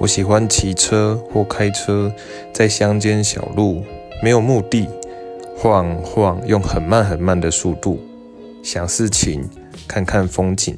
我喜欢骑车或开车在乡间小路没有目的晃晃用很慢很慢的速度想事情看看风景。